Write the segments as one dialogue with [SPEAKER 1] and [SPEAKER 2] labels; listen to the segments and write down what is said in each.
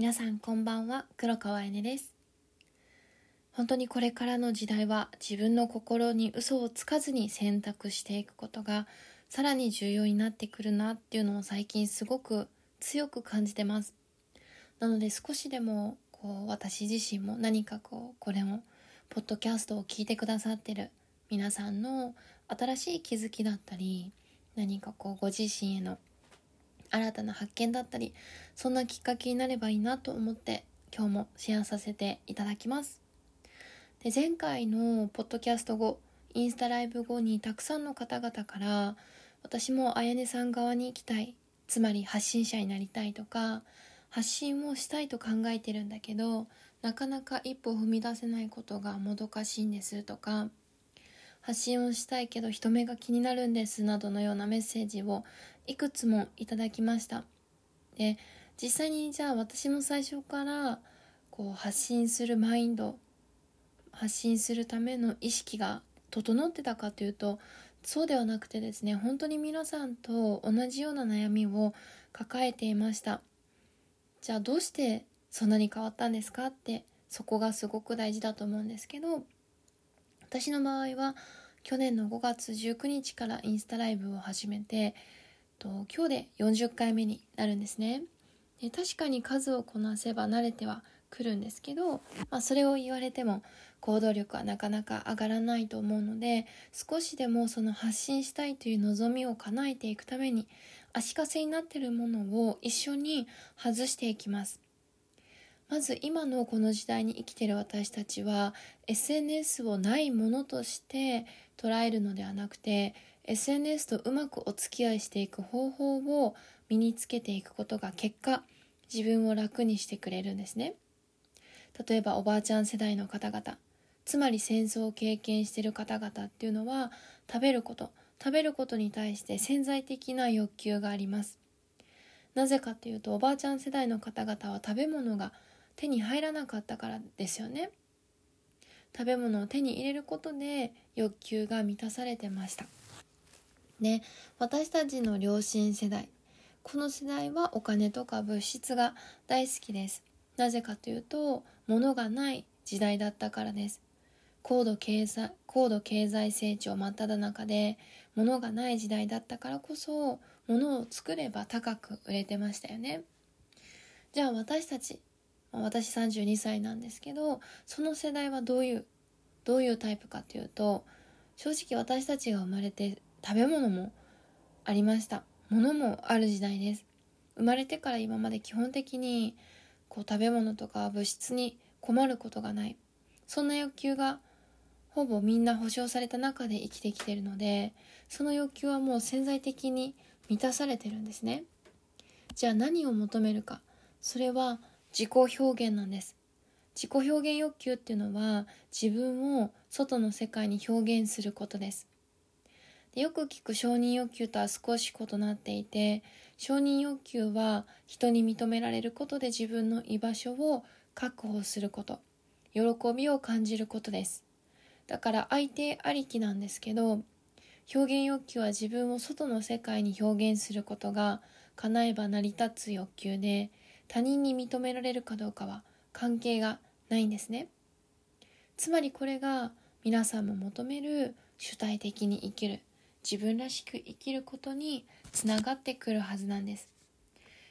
[SPEAKER 1] 皆さんこんばんは黒川えねです。本当にこれからの時代は自分の心に嘘をつかずに選択していくことがさらに重要になってくるなっていうのを最近すごく強く感じてます。なので少しでもこう私自身も何かこうこれをポッドキャストを聞いてくださってる皆さんの新しい気づきだったり何かこうご自身への新たな発見だったりそんなきっかけになればいいなと思って今日もシェアさせていただきます。で前回のポッドキャスト後インスタライブ後にたくさんの方々から私もあやねさん側に行きたいつまり発信者になりたいとか発信をしたいと考えてるんだけどなかなか一歩踏み出せないことがもどかしいんですとか発信をしたいけど人目が気になるんですなどのようなメッセージをいくつもいただきました。で実際にじゃあ私も最初からこう発信するマインド発信するための意識が整ってたかというとそうではなくてですね本当に皆さんと同じような悩みを抱えていました。じゃあどうしてそんなに変わったんですかってそこがすごく大事だと思うんですけど私の場合は去年の5月19日からインスタライブを始めてと今日で40回目になるんですね。で確かに数をこなせば慣れてはくるんですけど、まあ、それを言われても行動力はなかなか上がらないと思うので少しでもその発信したいという望みを叶えていくために足かせになっているものを一緒に外していきます。まず今のこの時代に生きてる私たちは SNS をないものとして捉えるのではなくて SNS とうまくお付き合いしていく方法を身につけていくことが結果自分を楽にしてくれるんですね。例えばおばあちゃん世代の方々つまり戦争を経験してる方々っていうのは食べること食べることに対して潜在的な欲求があります。なぜかというとおばあちゃん世代の方々は食べ物が手に入らなかったからですよね。食べ物を手に入れることで欲求が満たされてました。ね私たちの両親世代この世代はお金とか物質が大好きです。なぜかというと物がない時代だったからです。高度経済高度経済成長真っ只中で物がない時代だったからこそ物を作れば高く売れてましたよね。じゃあ私たち私32歳なんですけどその世代はどういうどういうタイプかというと正直私たちが生まれて食べ物もありました。物もある時代です。生まれてから今まで基本的にこう食べ物とか物質に困ることがない。そんな欲求がほぼみんな保障された中で生きてきてるのでその欲求はもう潜在的に満たされてるんですね。じゃあ何を求めるか。それは自己表現なんです。自己表現欲求っていうのは自分を外の世界に表現することです。でよく聞く承認欲求とは少し異なっていて承認欲求は人に認められることで自分の居場所を確保すること。喜びを感じることです。だから相手ありきなんですけど表現欲求は自分を外の世界に表現することが叶えば成り立つ欲求で他人に認められるかどうかは関係がないんですね。つまりこれが皆さんも求める主体的に生きる自分らしく生きることにつながってくるはずなんです。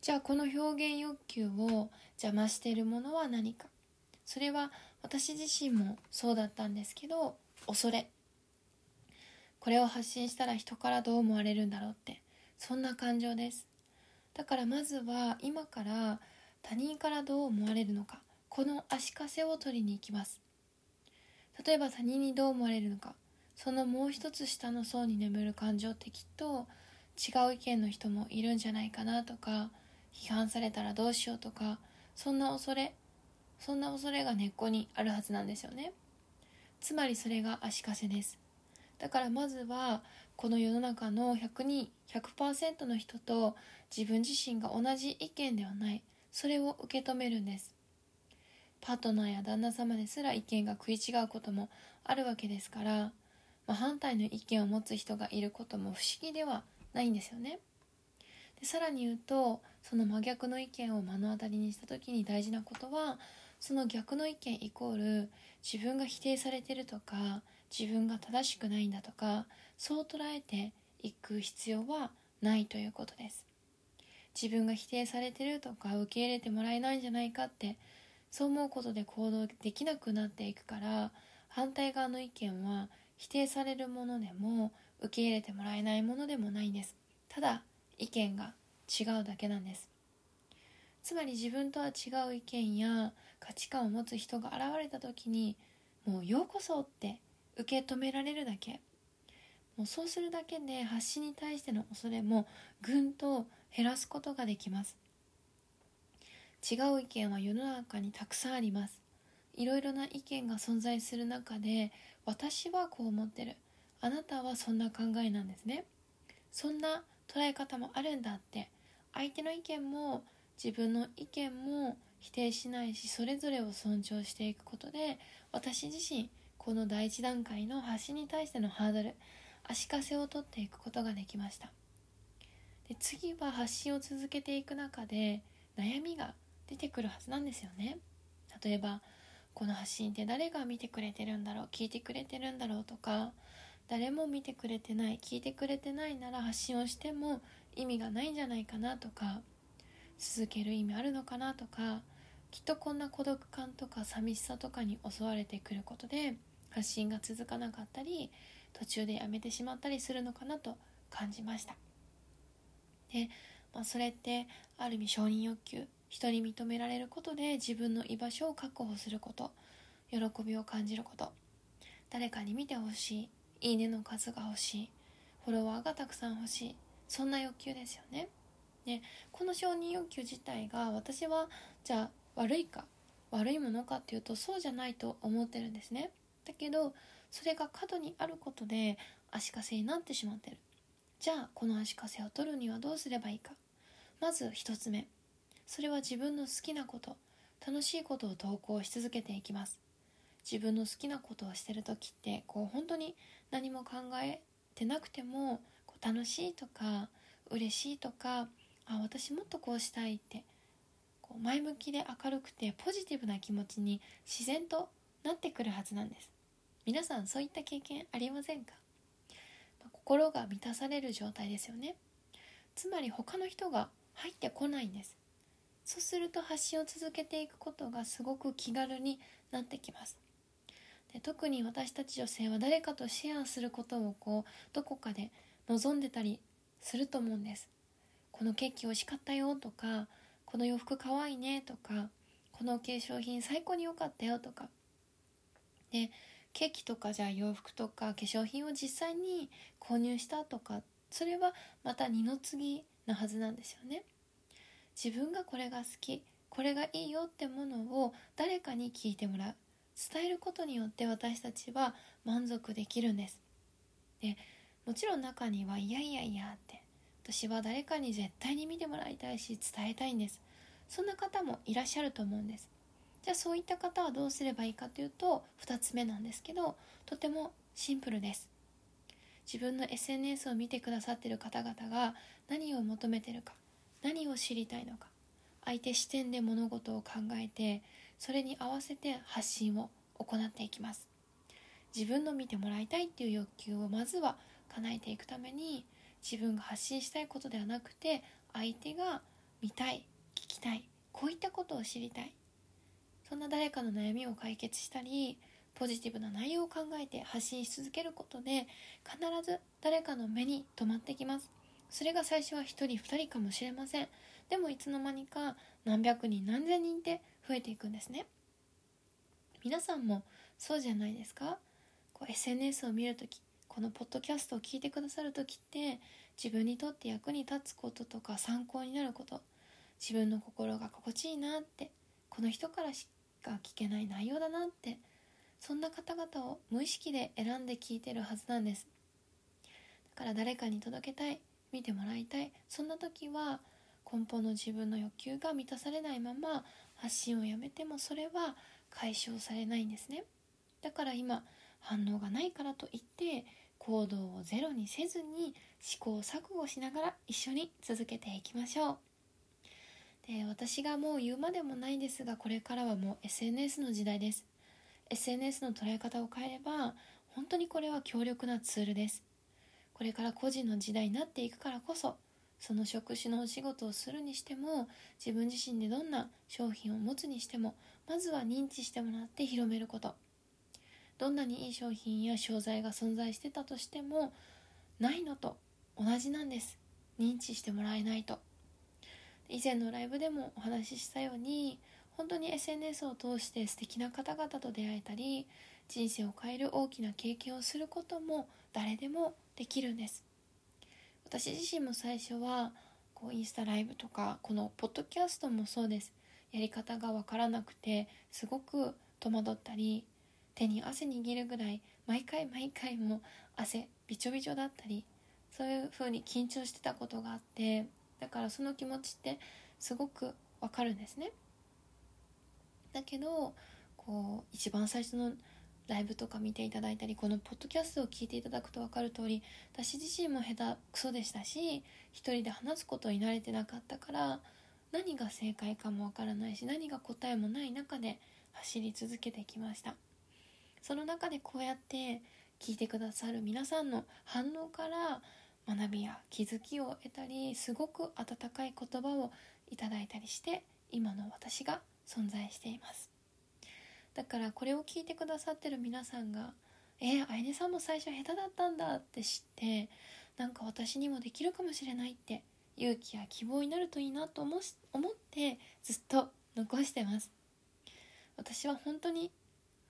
[SPEAKER 1] じゃあこの表現欲求を邪魔しているものは何か。それは私自身もそうだったんですけど恐れ。これを発信したら人からどう思われるんだろうって。そんな感情です。だからまずは今から他人からどう思われるのかこの足かせを取りに行きます。例えば他人にどう思われるのかそのもう一つ下の層に眠る感情ってきっと違う意見の人もいるんじゃないかなとか批判されたらどうしようとかそんな恐れそんな恐れが根っこにあるはずなんですよね。つまりそれが足かせです。だからまずはこの世の中の100人100%の人と自分自身が同じ意見ではない。それを受け止めるんです。パートナーや旦那様ですら意見が食い違うこともあるわけですから。まあ、反対の意見を持つ人がいることも不思議ではないんですよね。でさらに言うとその真逆の意見を目の当たりにした時に大事なことはその逆の意見イコール自分が否定されてるとか自分が正しくないんだとかそう捉えていく必要はないということです。自分が否定されてるとか受け入れてもらえないんじゃないかってそう思うことで行動できなくなっていくから反対側の意見は否定されるものでも受け入れてもらえないものでもないんです。ただ意見が違うだけなんです。つまり自分とは違う意見や価値観を持つ人が現れた時にもうようこそって受け止められるだけ。もうそうするだけで発信に対しての恐れもぐんと減らすことができます。違う意見は世の中にたくさんあります。いろいろな意見が存在する中で私はこう思ってる。あなたはそんな考えなんですね。そんな捉え方もあるんだって。相手の意見も自分の意見も否定しないしそれぞれを尊重していくことで私自身この第一段階の発信に対してのハードル足かせを取っていくことができました。で次は発信を続けていく中で悩みが出てくるはずなんですよね。例えばこの発信って誰が見てくれてるんだろう聞いてくれてるんだろうとか誰も見てくれてない聞いてくれてないなら発信をしても意味がないんじゃないかなとか続ける意味あるのかなとかきっとこんな孤独感とか寂しさとかに襲われてくることで発信が続かなかったり途中でやめてしまったりするのかなと感じました。で、まあ、それってある意味承認欲求人に認められることで自分の居場所を確保すること喜びを感じること。誰かに見てほしいいいねの数が欲しいフォロワーがたくさん欲しいそんな欲求ですよね。でこの承認欲求自体が私はじゃあ悪いか悪いものかっていうとそうじゃないと思ってるんですね。だけどそれが過度にあることで足かせになってしまってる。じゃあこの足かせを取るにはどうすればいいか。まず1つ目。それは自分の好きなこと。楽しいことを投稿し続けていきます。自分の好きなことをしてる時ってこう本当に何も考えてなくてもこう楽しいとか嬉しいとかあ私もっとこうしたいってこう前向きで明るくてポジティブな気持ちに自然となってくるはずなんです。皆さんそういった経験ありませんか？心が満たされる状態ですよね。つまり他の人が入ってこないんです。そうすると発信を続けていくことがすごく気軽になってきます。で特に私たち女性は誰かとシェアすることをこうどこかで望んでたりすると思うんです。このケーキ美味しかったよとかこの洋服かわいいねとかこの化粧品最高に良かったよとか。でケーキとかじゃあ洋服とか化粧品を実際に購入したとかそれはまた二の次なはずなんですよね。自分がこれが好きこれがいいよってものを誰かに聞いてもらう。伝えることによって私たちは満足できるんです。でもちろん中にはいやいやいやって私は誰かに絶対に見てもらいたいし伝えたいんです。そんな方もいらっしゃると思うんです。じゃあそういった方はどうすればいいかというと2つ目なんですけどとてもシンプルです。自分の SNS を見てくださってる方々が何を求めてるか何を知りたいのか相手視点で物事を考えてそれに合わせて発信を行っていきます。自分の見てもらいたいっていう欲求をまずは叶えていくために自分が発信したいことではなくて相手が見たい聞きたいこういったことを知りたい。そんな誰かの悩みを解決したりポジティブな内容を考えて発信し続けることで必ず誰かの目に留まってきます。それが最初は1人2人かもしれません。でもいつの間にか何百人何千人って増えていくんですね。皆さんもそうじゃないですか。こう SNS を見るときこのポッドキャストを聞いてくださる時って自分にとって役に立つこととか参考になること自分の心が心地いいなってこの人からしか聞けない内容だなってそんな方々を無意識で選んで聞いてるはずなんです。だから誰かに届けたい見てもらいたいそんな時は根本の自分の欲求が満たされないまま発信をやめてもそれは解消されないんですね。だから今反応がないからといって行動をゼロにせずに試行錯誤しながら一緒に続けていきましょう。で私がもう言うまでもないですがこれからはもう SNS の時代です。SNS の捉え方を変えれば本当にこれは強力なツールです。これから個人の時代になっていくからこそその職種のお仕事をするにしても自分自身でどんな商品を持つにしてもまずは認知してもらって広めること。どんなにいい商品や商材が存在してたとしてもないのと同じなんです。認知してもらえないと。以前のライブでもお話ししたように本当に SNS を通して素敵な方々と出会えたり人生を変える大きな経験をすることも誰でもできるんです。私自身も最初はこうインスタライブとかこのポッドキャストもそうです。やり方が分からなくてすごく戸惑ったり手に汗握るぐらい毎回毎回も汗びちょびちょだったりそういう風に緊張してたことがあってだからその気持ちってすごくわかるんですね。だけどこう一番最初のライブとか見ていただいたりこのポッドキャストを聞いていただくと分かる通り私自身も下手くそでしたし一人で話すことに慣れてなかったから何が正解かも分からないし何が答えもない中で走り続けてきました。その中でこうやって聞いてくださる皆さんの反応から学びや気づきを得たりすごく温かい言葉をいただいたりして今の私が存在しています。だからこれを聞いてくださってる皆さんが「えー、あいねさんも最初下手だったんだ」って知ってなんか私にもできるかもしれないって勇気や希望になるといいなと思思ってずっと残してます。私は本当に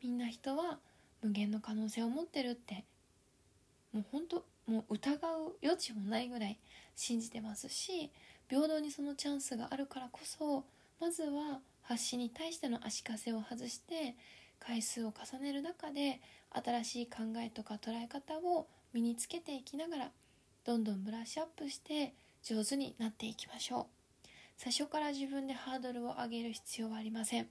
[SPEAKER 1] みんな人は無限の可能性を持ってるってもう本当もう疑う余地もないぐらい信じてますし平等にそのチャンスがあるからこそまずは発信に対しての足かせを外して回数を重ねる中で新しい考えとか捉え方を身につけていきながらどんどんブラッシュアップして上手になっていきましょう。最初から自分でハードルを上げる必要はありません。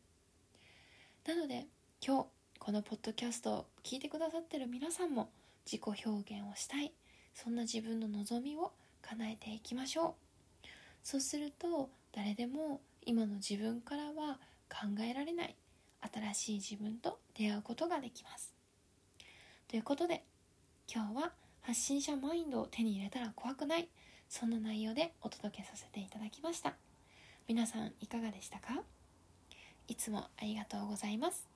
[SPEAKER 1] なので今日このポッドキャストを聞いてくださってる皆さんも自己表現をしたい。そんな自分の望みを叶えていきましょう。そうすると誰でも今の自分からは考えられない新しい自分と出会うことができます。ということで今日は発信者マインドを手に入れたら怖くない。そんな内容でお届けさせていただきました。皆さんいかがでしたか？いつもありがとうございます。